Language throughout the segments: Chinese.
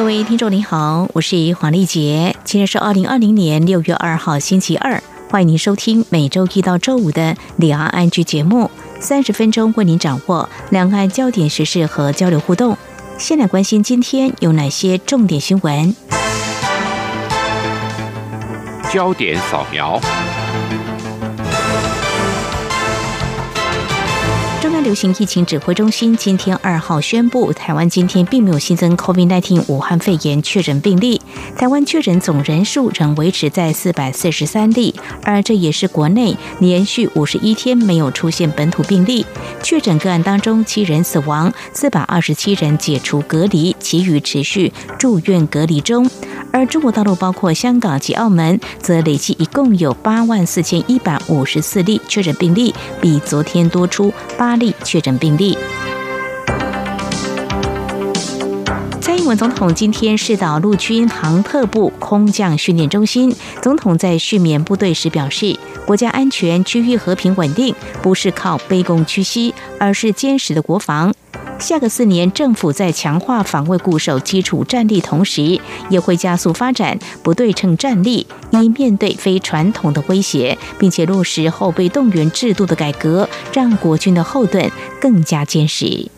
各位听众您好，我是黄丽杰，今天是二零二零年六月二号星期二，欢迎您收听每周一到周五的两岸安居节目，三十分钟为您掌握两岸焦点时事和交流互动。先来关心今天有哪些重点新闻？焦点扫描。流行疫情指挥中心今天二号宣布，台湾今天并没有新增 COVID-19 武汉肺炎确诊病例，台湾确诊总人数仍维持在四百四十三例，而这也是国内连续五十一天没有出现本土病例。确诊个案当中，七人死亡，四百二十七人解除隔离，其余持续住院隔离中。而中国大陆包括香港及澳门，则累计一共有八万四千一百五十四例确诊病例，比昨天多出八例确诊病例。蔡英文总统今天是到陆军航特部空降训练中心，总统在训练部队时表示，国家安全、区域和平稳定不是靠卑躬屈膝，而是坚实的国防。下个四年，政府在强化防卫固守基础战力同时，也会加速发展不对称战力，以面对非传统的威胁，并且落实后备动员制度的改革，让国军的后盾更加坚实。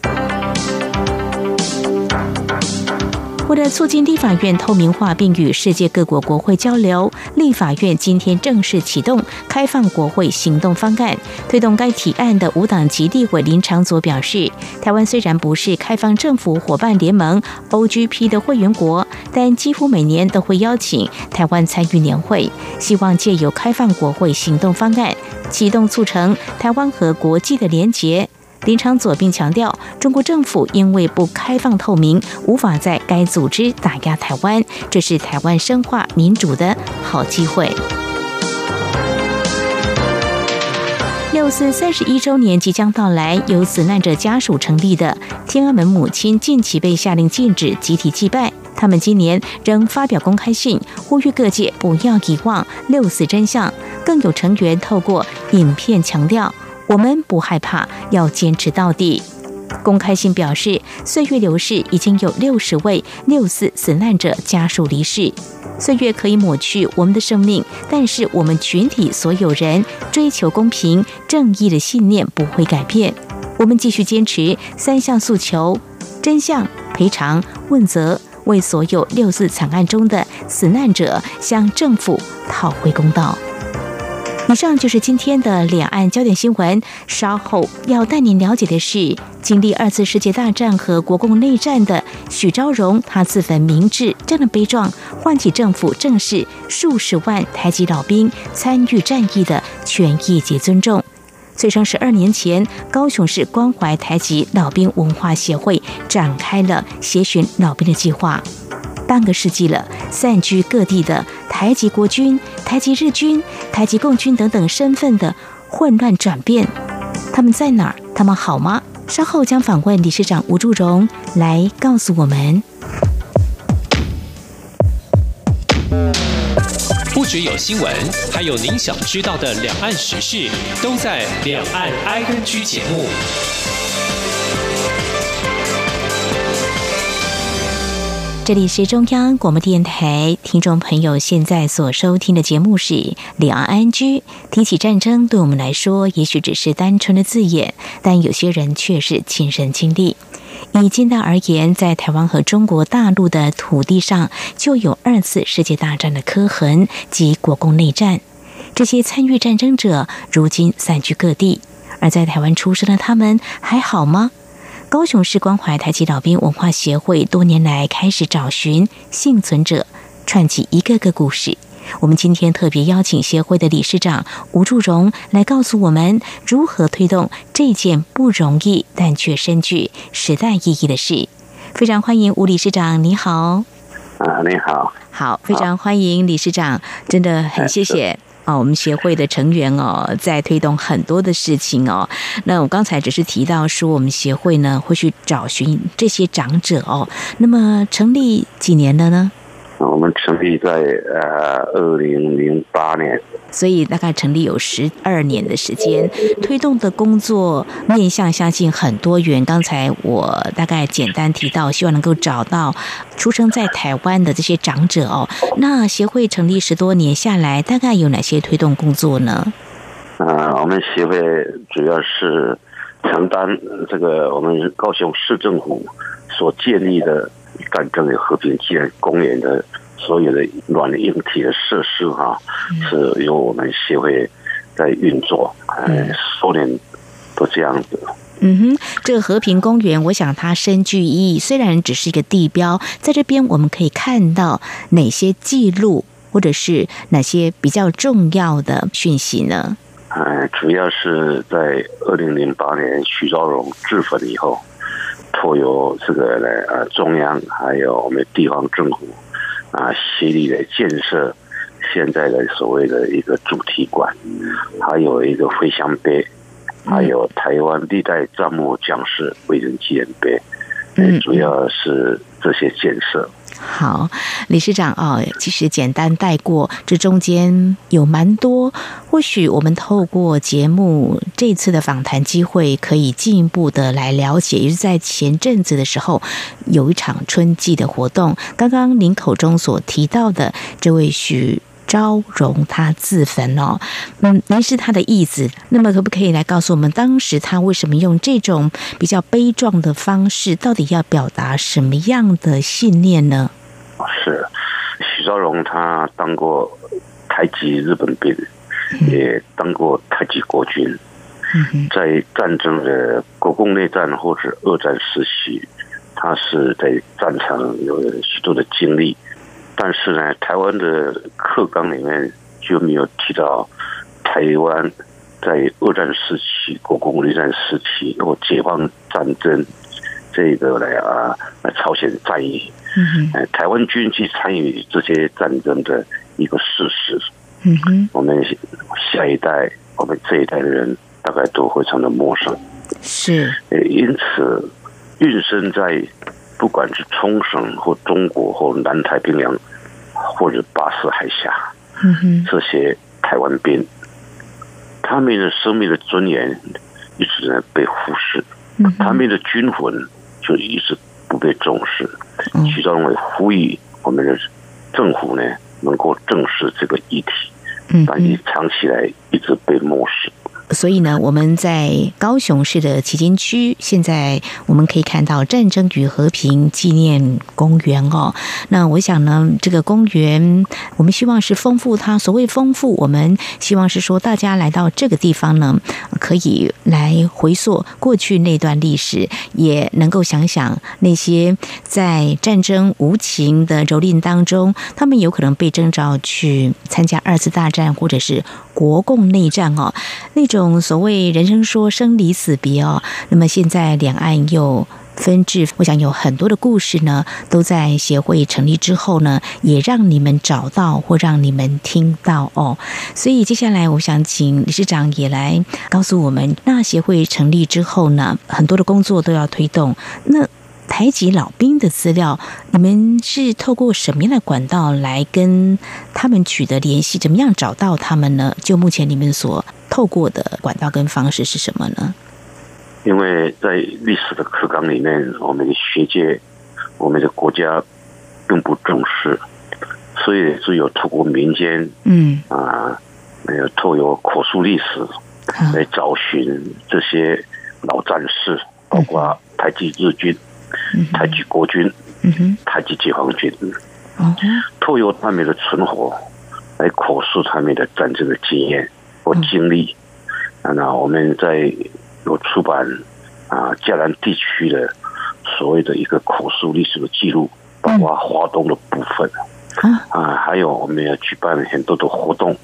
了促进立法院透明化，并与世界各国国会交流，立法院今天正式启动开放国会行动方案。推动该提案的无党籍立委林长佐表示，台湾虽然不是开放政府伙伴联盟 （OGP） 的会员国，但几乎每年都会邀请台湾参与年会，希望借由开放国会行动方案，启动促成台湾和国际的连结。林昌佐并强调，中国政府因为不开放透明，无法在该组织打压台湾，这是台湾深化民主的好机会。六四三十一周年即将到来，由死难者家属成立的天安门母亲近期被下令禁止集体祭拜，他们今年仍发表公开信，呼吁各界不要遗忘六四真相，更有成员透过影片强调。我们不害怕，要坚持到底。公开信表示，岁月流逝，已经有六十位六四死难者家属离世。岁月可以抹去我们的生命，但是我们群体所有人追求公平正义的信念不会改变。我们继续坚持三项诉求：真相、赔偿、问责，为所有六四惨案中的死难者向政府讨回公道。以上就是今天的两岸焦点新闻。稍后要带您了解的是，经历二次世界大战和国共内战的许昭荣，他自焚明志这样的悲壮，唤起政府正视数十万台籍老兵参与战役的权益及尊重。最生十二年前，高雄市关怀台籍老兵文化协会展开了协寻老兵的计划。半个世纪了，散居各地的台籍国军、台籍日军、台籍共军等等身份的混乱转变，他们在哪儿？他们好吗？稍后将访问理事长吴祝荣来告诉我们。不只有新闻，还有您想知道的两岸时事，都在《两岸 I N G》节目。这里是中央广播电台，听众朋友现在所收听的节目是《两岸安居》。提起战争，对我们来说也许只是单纯的字眼，但有些人却是亲身经历。以近代而言，在台湾和中国大陆的土地上，就有二次世界大战的刻痕及国共内战。这些参与战争者如今散居各地，而在台湾出生的他们还好吗？高雄市关怀台籍老兵文化协会多年来开始找寻幸存者，串起一个个故事。我们今天特别邀请协会的理事长吴祝荣来告诉我们如何推动这件不容易但却深具时代意义的事。非常欢迎吴理事长，你好。啊，你好，好，非常欢迎理事长，真的很谢谢。啊，我们协会的成员哦，在推动很多的事情哦。那我刚才只是提到说，我们协会呢会去找寻这些长者哦。那么成立几年了呢？我们成立在呃二零零八年。所以大概成立有十二年的时间，推动的工作面向相信很多元。刚才我大概简单提到，希望能够找到出生在台湾的这些长者哦。那协会成立十多年下来，大概有哪些推动工作呢？啊，我们协会主要是承担这个我们高雄市政府所建立的战争与和平纪念公园的。所有的软硬体的设施哈，是由我们协会在运作，嗯，多年都这样子。嗯哼，这个和平公园，我想它深具意义。虽然只是一个地标，在这边我们可以看到哪些记录，或者是哪些比较重要的讯息呢？嗯，主要是在二零零八年徐昭荣自焚以后，托由这个呢呃中央还有我们地方政府。啊，协力的建设，现在的所谓的一个主题馆，还有一个飞翔碑，还有台湾历代战幕将士为人纪念碑，嗯，主要是这些建设。好，理事长啊，其实简单带过，这中间有蛮多。或许我们透过节目这次的访谈机会，可以进一步的来了解。也是在前阵子的时候，有一场春季的活动。刚刚您口中所提到的这位许昭荣，他自焚哦，嗯，您是他的义子，那么可不可以来告诉我们，当时他为什么用这种比较悲壮的方式？到底要表达什么样的信念呢？是许昭荣，他当过太极日本兵，也当过太极国军，在战争的国共内战或者二战时期，他是在战场有许多的经历。但是呢，台湾的课纲里面就没有提到台湾在二战时期、国共内战时期或解放战争这个来啊，朝鲜战役。嗯哼，台湾军去参与这些战争的一个事实，嗯哼，我们下一代，我们这一代的人大概都非常的陌生，是，因此，运生在不管是冲绳或中国或南太平洋，或者巴士海峡，这些台湾兵，他们的生命的尊严一直在被忽视，他们的军魂就一直不被重视。徐兆荣呼吁我们的政府呢，能够正视这个议题，但你长期来一直被漠视。所以呢，我们在高雄市的旗津区，现在我们可以看到战争与和平纪念公园哦。那我想呢，这个公园我们希望是丰富它。所谓丰富，我们希望是说，大家来到这个地方呢，可以来回溯过去那段历史，也能够想想那些在战争无情的蹂躏当中，他们有可能被征召去参加二次大战，或者是国共内战哦，那种。所谓人生说生离死别哦，那么现在两岸又分治，我想有很多的故事呢，都在协会成立之后呢，也让你们找到或让你们听到哦。所以接下来我想请理事长也来告诉我们，那协会成立之后呢，很多的工作都要推动。那台籍老兵的资料，你们是透过什么样的管道来跟他们取得联系？怎么样找到他们呢？就目前你们所透过的管道跟方式是什么呢？因为在历史的课纲里面，我们的学界、我们的国家并不重视，所以只有透过民间，嗯啊，没有透过口述历史来找寻这些老战士，包括台籍日军。太极国军，太极解放军，透过他们的存活来口述他们的战争的经验和经历。那我们在有出版啊，江南地区的所谓的一个口述历史的记录，包括华东的部分啊，还有我们要举办很多的活动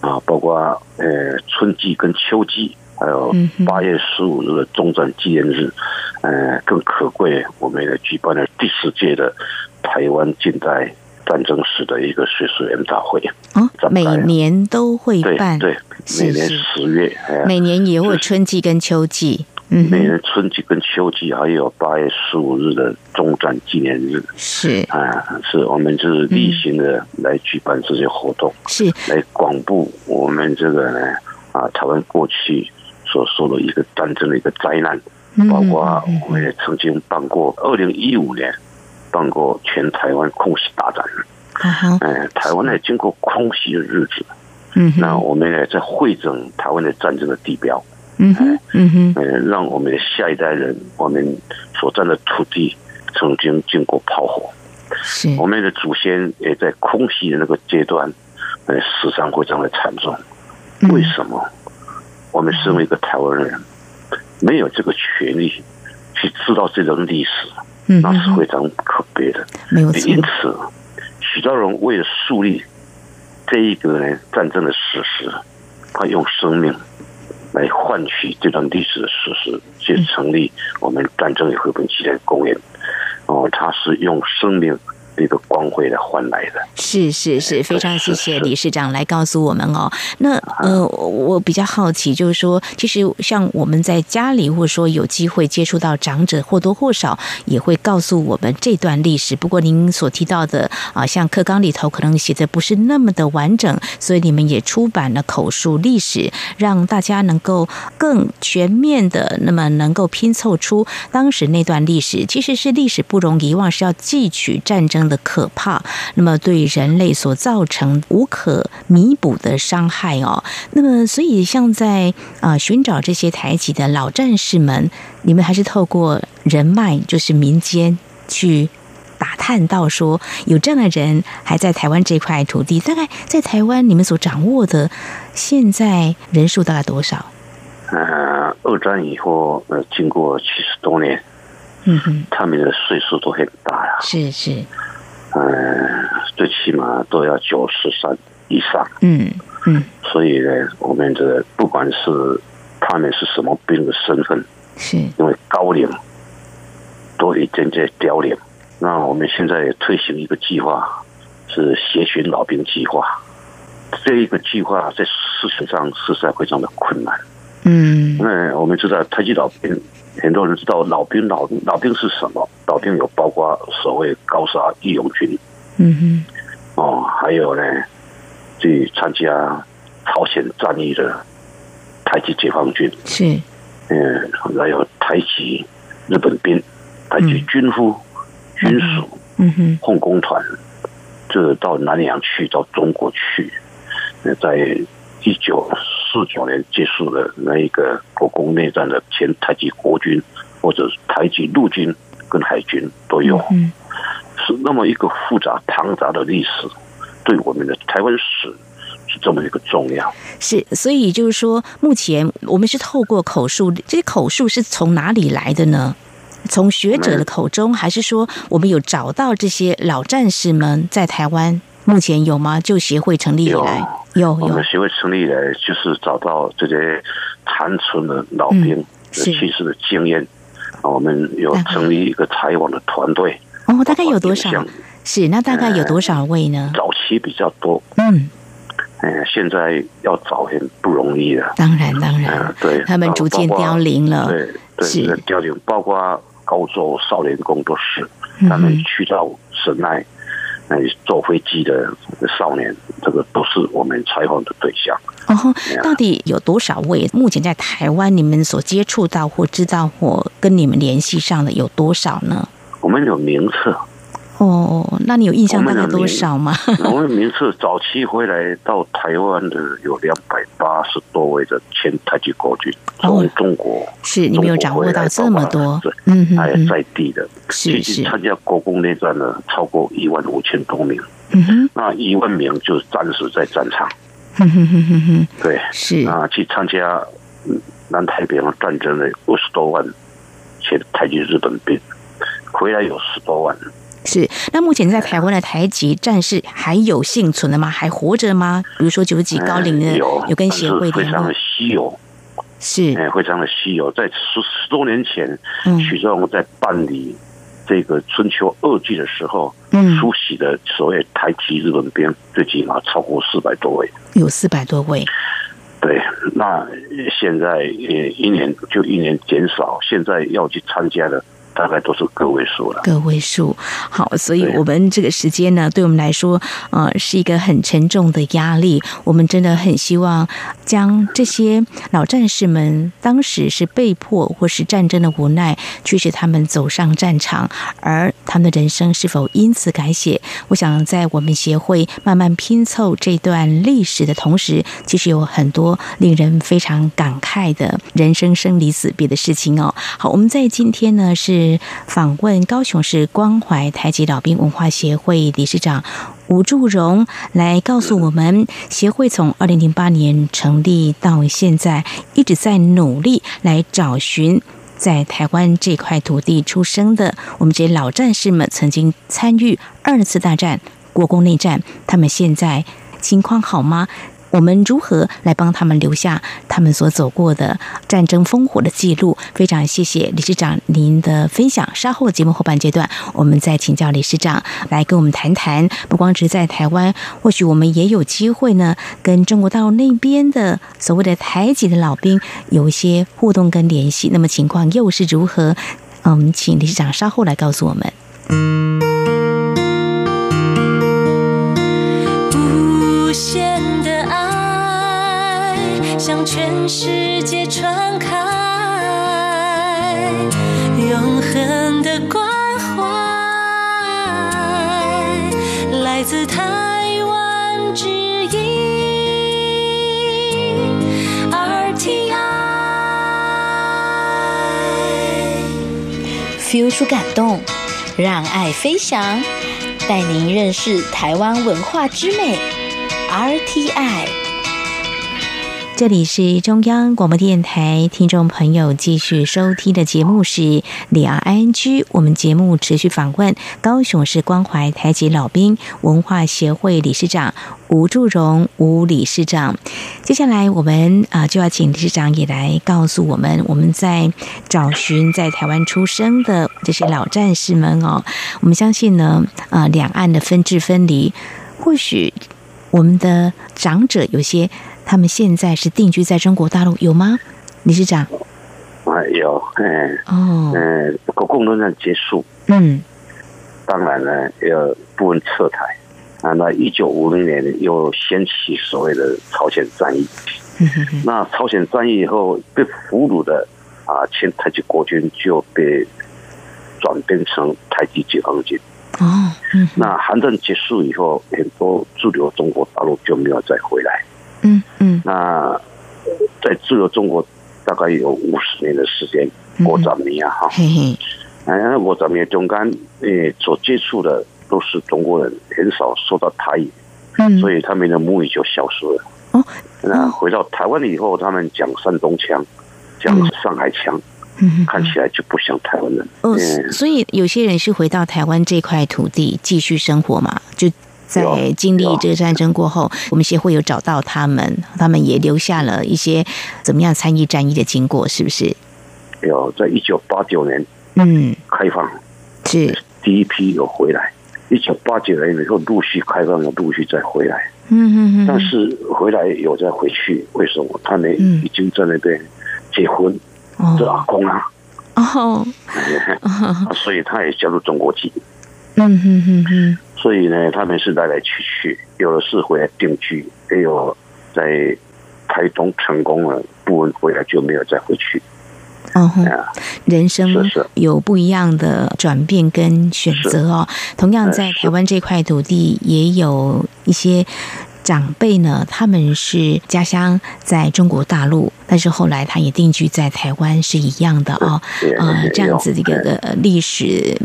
啊，包括呃春季跟秋季。还有八月十五日的中战纪念日，嗯，更可贵，我们也举办了第十届的台湾近代战争史的一个学术研讨会哦，每年都会办，对，每年十月，每年也会春季跟秋季，嗯，每年春季跟秋季还有八月十五日的中战纪念日，是。啊，是我们就是例行的来举办这些活动，是。来广布我们这个呢啊，台湾过去所受的一个战争的一个灾难，包括我们也曾经办过二零一五年。办过全台湾空袭大战，嗯，台湾呢经过空袭的日子，嗯，那我们也在会整台湾的战争的地标，嗯哼，嗯哼，呃，让我们的下一代人，我们所占的土地曾经经过炮火，是。我们的祖先也在空袭的那个阶段，呃，死伤非常的惨重。为什么我们身为一个台湾人，没有这个权利去知道这段历史？那是非常可悲的，没有因此，许多人为了树立这一个呢战争的史实，他用生命来换取这段历史的事实，去成立我们战争与和平纪念公园。哦，他是用生命。一个光辉的换来的，是是是，非常谢谢理事长来告诉我们哦。那呃，我比较好奇，就是说，其实像我们在家里，或者说有机会接触到长者，或多或少也会告诉我们这段历史。不过您所提到的啊，像课纲里头可能写的不是那么的完整，所以你们也出版了口述历史，让大家能够更全面的，那么能够拼凑出当时那段历史。其实是历史不容遗忘，是要汲取战争。的可怕，那么对人类所造成无可弥补的伤害哦。那么，所以像在啊寻找这些台籍的老战士们，你们还是透过人脉，就是民间去打探到说，有这样的人还在台湾这块土地。大概在台湾，你们所掌握的现在人数大概多少？呃，二战以后，呃，经过七十多年，嗯哼，他们的岁数都很大呀。是是。嗯，最起码都要九十三以上。嗯嗯，所以呢，我们这不管是他们是什么兵的身份，是因为高龄都已经在凋零。那我们现在推行一个计划，是协寻老兵计划。这一个计划在事实上实在非常的困难。嗯，那我们知道台籍老兵。很多人知道老兵老老兵是什么？老兵有包括所谓高沙义勇军，嗯哼，哦，还有呢，去参加朝鲜战役的台籍解放军，是，嗯，还有台籍日本兵、台籍军夫、军属，嗯哼，奉公团，这到南洋去，到中国去，在一九。四九年结束的那一个国共内战的前台籍国军，或者是台籍陆军跟海军都有，嗯是那么一个复杂庞杂的历史，对我们的台湾史是这么一个重要。是，所以就是说，目前我们是透过口述，这些口述是从哪里来的呢？从学者的口中，还是说我们有找到这些老战士们在台湾？目前有吗？就协会成立以来，有我们协会成立以来，就是找到这些残存的老兵的去世的经验。我们有成立一个采访的团队。哦，大概有多少？是那大概有多少位呢？早期比较多。嗯，哎，现在要找很不容易了。当然，当然，对，他们逐渐凋零了。对，对凋零。包括高州少年工作室，他们去到神奈。坐飞机的少年，这个都是我们采访的对象。哦，到底有多少位？目前在台湾，你们所接触到或知道或跟你们联系上的有多少呢？我们有名册。哦，那你有印象大概多少吗？我们名次早期回来到台湾的有两百八十多位的前台籍国军，从中国是你没有掌握到这么多，嗯，还有在地的，是是。参加国共内战的超过一万五千多名，嗯哼，那一万名就是战死在战场，哼哼哼哼哼，对，是。啊，去参加南太平洋战争的五十多万前台籍日本兵，回来有十多万。是，那目前在台湾的台籍战士还有幸存的吗？还活着吗？比如说九几高龄的有有跟协会非常的稀有，是哎，非常的稀有。在十十多年前，许兆荣在办理这这个春秋二季的时候，嗯，出席的所谓台籍日本兵，最起码超过四百多位，有四百多位。对，那现在呃一年就一年减少，现在要去参加的。大概都是个位数了，个位数。好，所以我们这个时间呢，对我们来说，呃，是一个很沉重的压力。我们真的很希望将这些老战士们当时是被迫或是战争的无奈，驱使他们走上战场，而他们的人生是否因此改写？我想，在我们协会慢慢拼凑这段历史的同时，其实有很多令人非常感慨的人生生离死别的事情哦。好，我们在今天呢是。访问高雄市关怀台籍老兵文化协会理事长吴祝荣，来告诉我们，协会从二零零八年成立到现在，一直在努力来找寻在台湾这块土地出生的我们这些老战士们，曾经参与二次大战、国共内战，他们现在情况好吗？我们如何来帮他们留下他们所走过的战争烽火的记录？非常谢谢理事长您的分享。稍后节目后半阶段，我们再请教理事长来跟我们谈谈。不光只在台湾，或许我们也有机会呢，跟中国大陆那边的所谓的台籍的老兵有一些互动跟联系。那么情况又是如何？嗯，请理事长稍后来告诉我们。向全世界传开，永恒的关怀，来自台湾之音 RTI。feel 出感动，让爱飞翔，带您认识台湾文化之美，RTI。这里是中央广播电台，听众朋友继续收听的节目是李昂 I N G。我们节目持续访问高雄市关怀台籍老兵文化协会理事长吴祝荣吴理事长。接下来我们啊就要请理事长也来告诉我们，我们在找寻在台湾出生的这些老战士们哦。我们相信呢，啊，两岸的分治分离，或许我们的长者有些。他们现在是定居在中国大陆，有吗，理事长？啊，有，嗯，哦，嗯，国共论战结束，嗯，当然呢，要部分撤台，啊，那一九五零年又掀起所谓的朝鲜战役，那朝鲜战役以后被俘虏的啊，前台籍国军就被转变成台籍解放军，哦，那韩战结束以后，很多驻留中国大陆就没有再回来。嗯嗯，那在自由中国大概有五十年的时间，国长米啊哈，哎，国长米中间诶所接触的都是中国人，很少说到台语，所以他们的母语就消失了。哦，那回到台湾了以后，他们讲山东腔，讲上海腔，看起来就不像台湾人。哦，所以有些人是回到台湾这块土地继续生活嘛，就。在经历这个战争过后，我们协会有找到他们，他们也留下了一些怎么样参与战役的经过，是不是？有，在一九八九年，嗯，开放是。第一批有回来，一九八九年以后陆续开放，有陆续再回来，嗯嗯嗯，但是回来有再回去，为什么？他们已经在那边结婚，做阿公啊，哦，所以他也加入中国籍，嗯哼哼哼。所以呢，他们是来来去去，有的是回来定居，也有在台东成功了，部分回来就没有再回去。哦，人生有不一样的转变跟选择哦。同样在台湾这块土地，也有一些。长辈呢，他们是家乡在中国大陆，但是后来他也定居在台湾，是一样的哦。呃，这样子的一个历史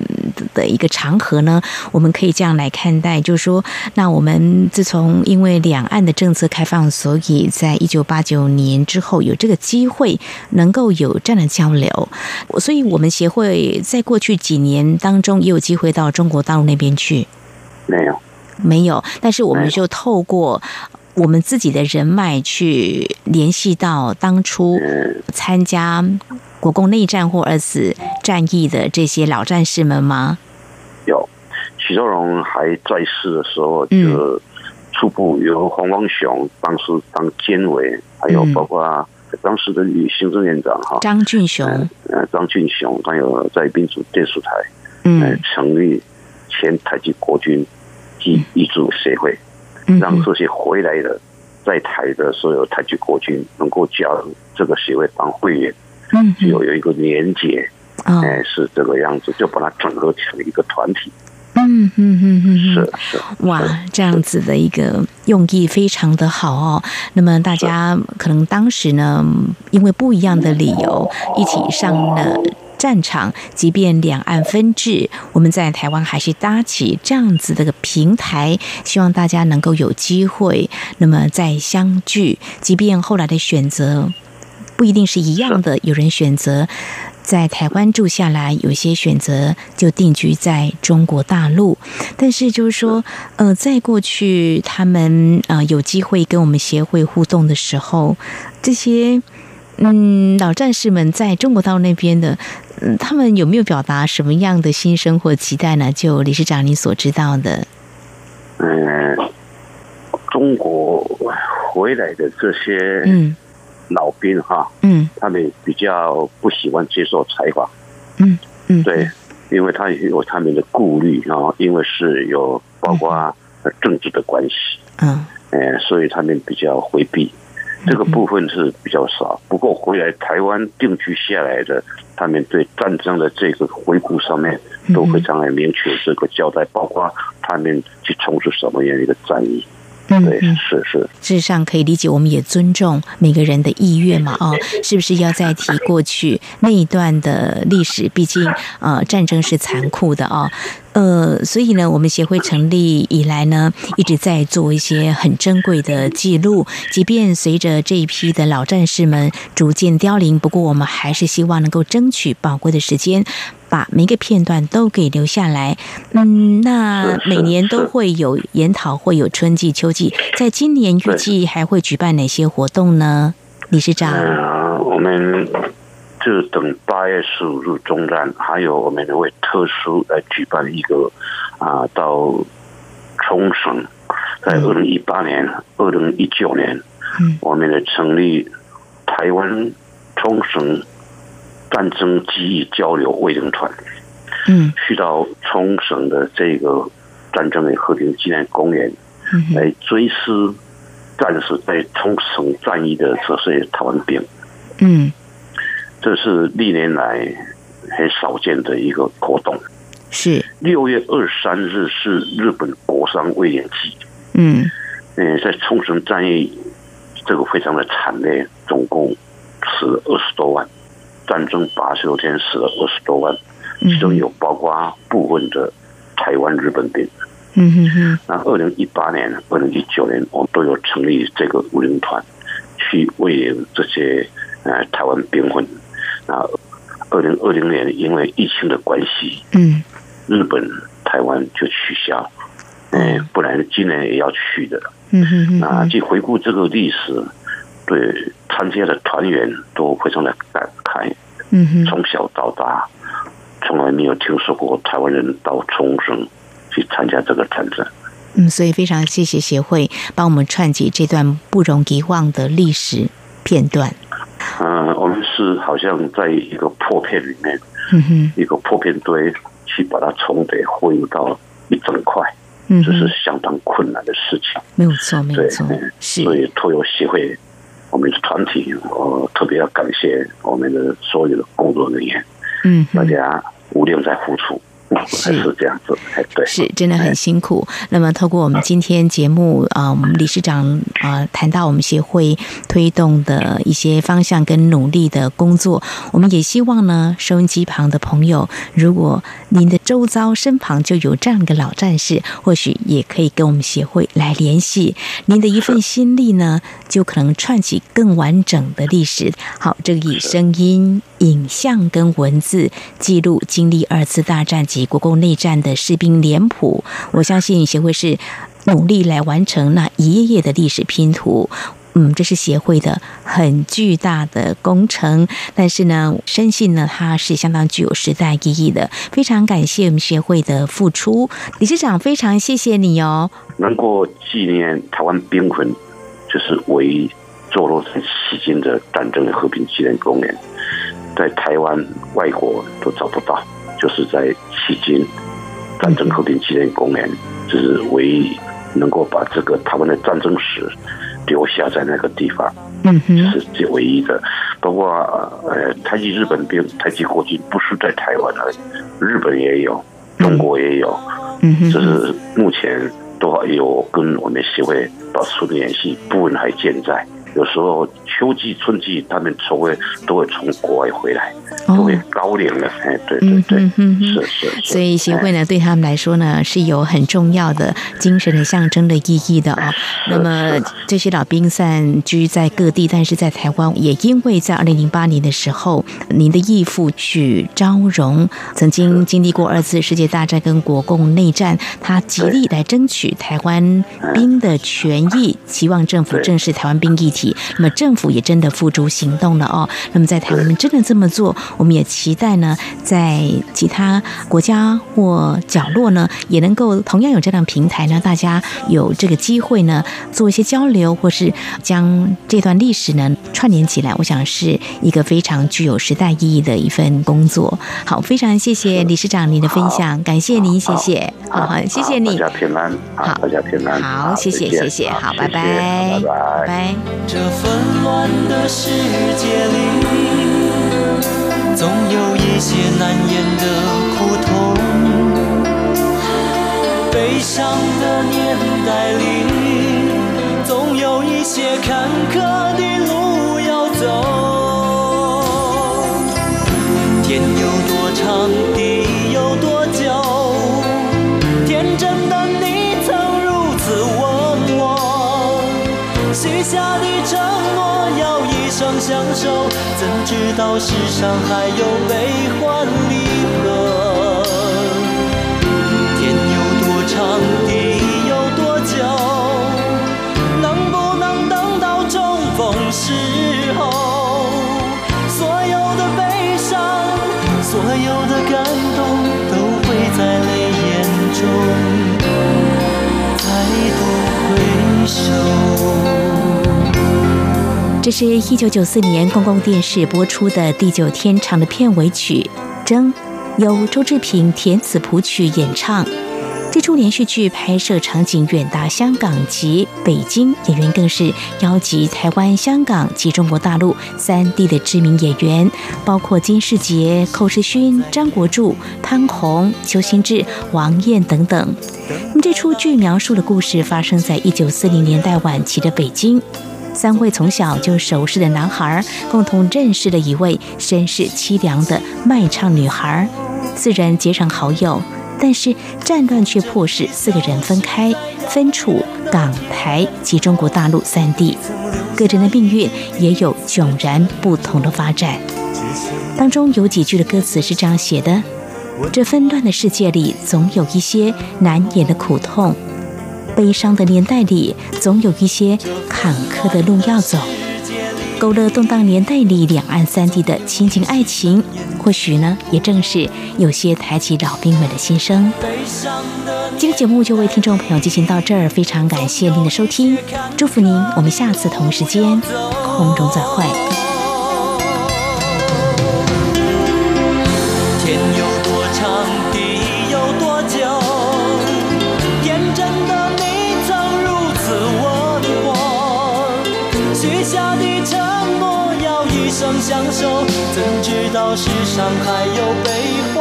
的一个长河呢，我们可以这样来看待，就是说，那我们自从因为两岸的政策开放，所以在一九八九年之后有这个机会能够有这样的交流，所以我们协会在过去几年当中也有机会到中国大陆那边去，没有。没有，但是我们就透过我们自己的人脉去联系到当初参加国共内战或二次战役的这些老战士们吗？有，许兆荣还在世的时候，就初步由黄光雄当时当监委，还有包括当时的女行政院长哈。张俊雄，呃张俊雄，还有在民主电视台，嗯，成立前台籍国军及遗嘱协会，让这些回来的在台的所有台籍国军能够加入这个协会当会员，嗯，就有一个连结，哎，是这个样子，就把它整合成一个团体。嗯嗯嗯嗯，是是。哇，这样子的一个用意非常的好哦。那么大家可能当时呢，因为不一样的理由，一起上了战场。即便两岸分治，我们在台湾还是搭起这样子的个平台，希望大家能够有机会，那么再相聚。即便后来的选择不一定是一样的，有人选择。在台湾住下来，有些选择就定居在中国大陆。但是就是说，呃，在过去他们呃有机会跟我们协会互动的时候，这些嗯老战士们在中国大陆那边的，嗯，他们有没有表达什么样的心声或期待呢？就理事长你所知道的，嗯，中国回来的这些，嗯。老兵哈，嗯，他们比较不喜欢接受采访，嗯嗯，对，因为他有他们的顾虑啊，因为是有包括政治的关系，嗯，哎，所以他们比较回避，这个部分是比较少。不过回来台湾定居下来的，他们对战争的这个回顾上面都非常的明确这个交代，包括他们去从事什么样的一个战役。嗯，是是，事实上可以理解，我们也尊重每个人的意愿嘛，哦，是不是要再提过去那一段的历史？毕竟，呃，战争是残酷的哦。呃，所以呢，我们协会成立以来呢，一直在做一些很珍贵的记录。即便随着这一批的老战士们逐渐凋零，不过我们还是希望能够争取宝贵的时间，把每个片段都给留下来。嗯，那每年都会有研讨会，有春季、秋季，在今年预计还会举办哪些活动呢？理事长，我们。就等八月十五日中战，还有我们会特殊来举办一个啊，到冲绳，在二零一八年、二零一九年，嗯，我们的成立台湾冲绳战争记忆交流慰问团，嗯，去到冲绳的这个战争的和平纪念公园，嗯，来追思战士在冲绳战役的这些台湾兵，嗯。这是历年来很少见的一个活动。是六月二十三日是日本国殇慰灵祭。嗯嗯，在冲绳战役，这个非常的惨烈，总共死了二十多万，战争八十多天死了二十多万，其中有包括部分的台湾日本兵。嗯哼哼。那二零一八年、二零一九年，我们都有成立这个慰灵团，去慰灵这些呃台湾兵魂。那二零二零年因为疫情的关系，嗯，日本、台湾就取消，嗯，不然今年也要去的，嗯哼哼那去回顾这个历史，对参加的团员都非常的感慨，嗯哼，从小到大从来没有听说过台湾人到冲绳去参加这个战争，嗯，所以非常谢谢协会帮我们串起这段不容遗忘的历史片段。嗯，我们是好像在一个破片里面，一个破片堆去把它重叠恢复到一整块，这是相当困难的事情。没有错，没有错，是。所以托友协会，我们的团体，我特别要感谢我们的所有的工作人员，嗯，大家无量在付出。是这样子，对，是真的很辛苦。那么，透过我们今天节目啊，我们理事长啊谈到我们协会推动的一些方向跟努力的工作，我们也希望呢，收音机旁的朋友，如果您的周遭身旁就有这样一个老战士，或许也可以跟我们协会来联系。您的一份心力呢，就可能串起更完整的历史。好，这个以声音。影像跟文字记录经历二次大战及国共内战的士兵脸谱，我相信协会是努力来完成那一页页的历史拼图。嗯，这是协会的很巨大的工程，但是呢，深信呢，它是相当具有时代意义的。非常感谢我们协会的付出，理事长，非常谢谢你哦。能够纪念台湾兵魂，就是为坐落在迄今的战争和平纪念公园，在台湾外国都找不到，就是在迄今战争和平纪念公园，就是唯一能够把这个他们的战争史。留下在那个地方，嗯哼，这是这唯一的。包括呃，台籍日本兵、台籍国军不是在台湾而已，日本也有，中国也有，嗯哼这是目前都还有跟我们协会保持联系，部分还健在。有时候秋季、春季，他们都会都会从国外回来，都会高龄了。哎，对对对，是是。所以协会呢，对他们来说呢，是有很重要的精神的象征的意义的啊。那么这些老兵散居在各地，但是在台湾，也因为在二零零八年的时候，您的义父许昭荣曾经经历过二次世界大战跟国共内战，他极力来争取台湾兵的权益，希望政府正视台湾兵议题。那么政府也真的付诸行动了哦。那么在台湾真的这么做，我们也期待呢，在其他国家或角落呢，也能够同样有这样平台呢，大家有这个机会呢，做一些交流，或是将这段历史呢串联起来。我想是一个非常具有时代意义的一份工作。好，非常谢谢理事长您的分享，感谢您，谢谢，好好谢谢你，大家平安，好，大家平安，好，谢谢，谢谢，好，拜拜，拜拜。乱的世界里，总有一些难言的苦痛；悲伤的年代里，总有一些坎坷的路要走。天有多长，相守，怎知道世上还有悲欢离合？天有多长，地有多久？能不能等到重逢时候？所有的悲伤，所有的感动，都会在泪眼中再度回首。这是一九九四年公共电视播出的《地久天长》的片尾曲《争》，由周志平填词谱曲演唱。这出连续剧拍摄场景远达香港及北京，演员更是邀集台湾、香港及中国大陆三地的知名演员，包括金世杰、寇世勋、张国柱、潘虹、邱心志、王燕等等。那么这出剧描述的故事发生在一九四零年代晚期的北京。三位从小就熟识的男孩，共同认识了一位身世凄凉的卖唱女孩，四人结成好友。但是战乱却迫使四个人分开，分处港台及中国大陆三地，个人的命运也有迥然不同的发展。当中有几句的歌词是这样写的：“这纷乱的世界里，总有一些难言的苦痛。”悲伤的年代里，总有一些坎坷的路要走。勾勒动荡年代里两岸三地的亲情爱情，或许呢，也正是有些抬起老兵们的心声。今天节目就为听众朋友进行到这儿，非常感谢您的收听，祝福您，我们下次同一时间空中再会。世上还有悲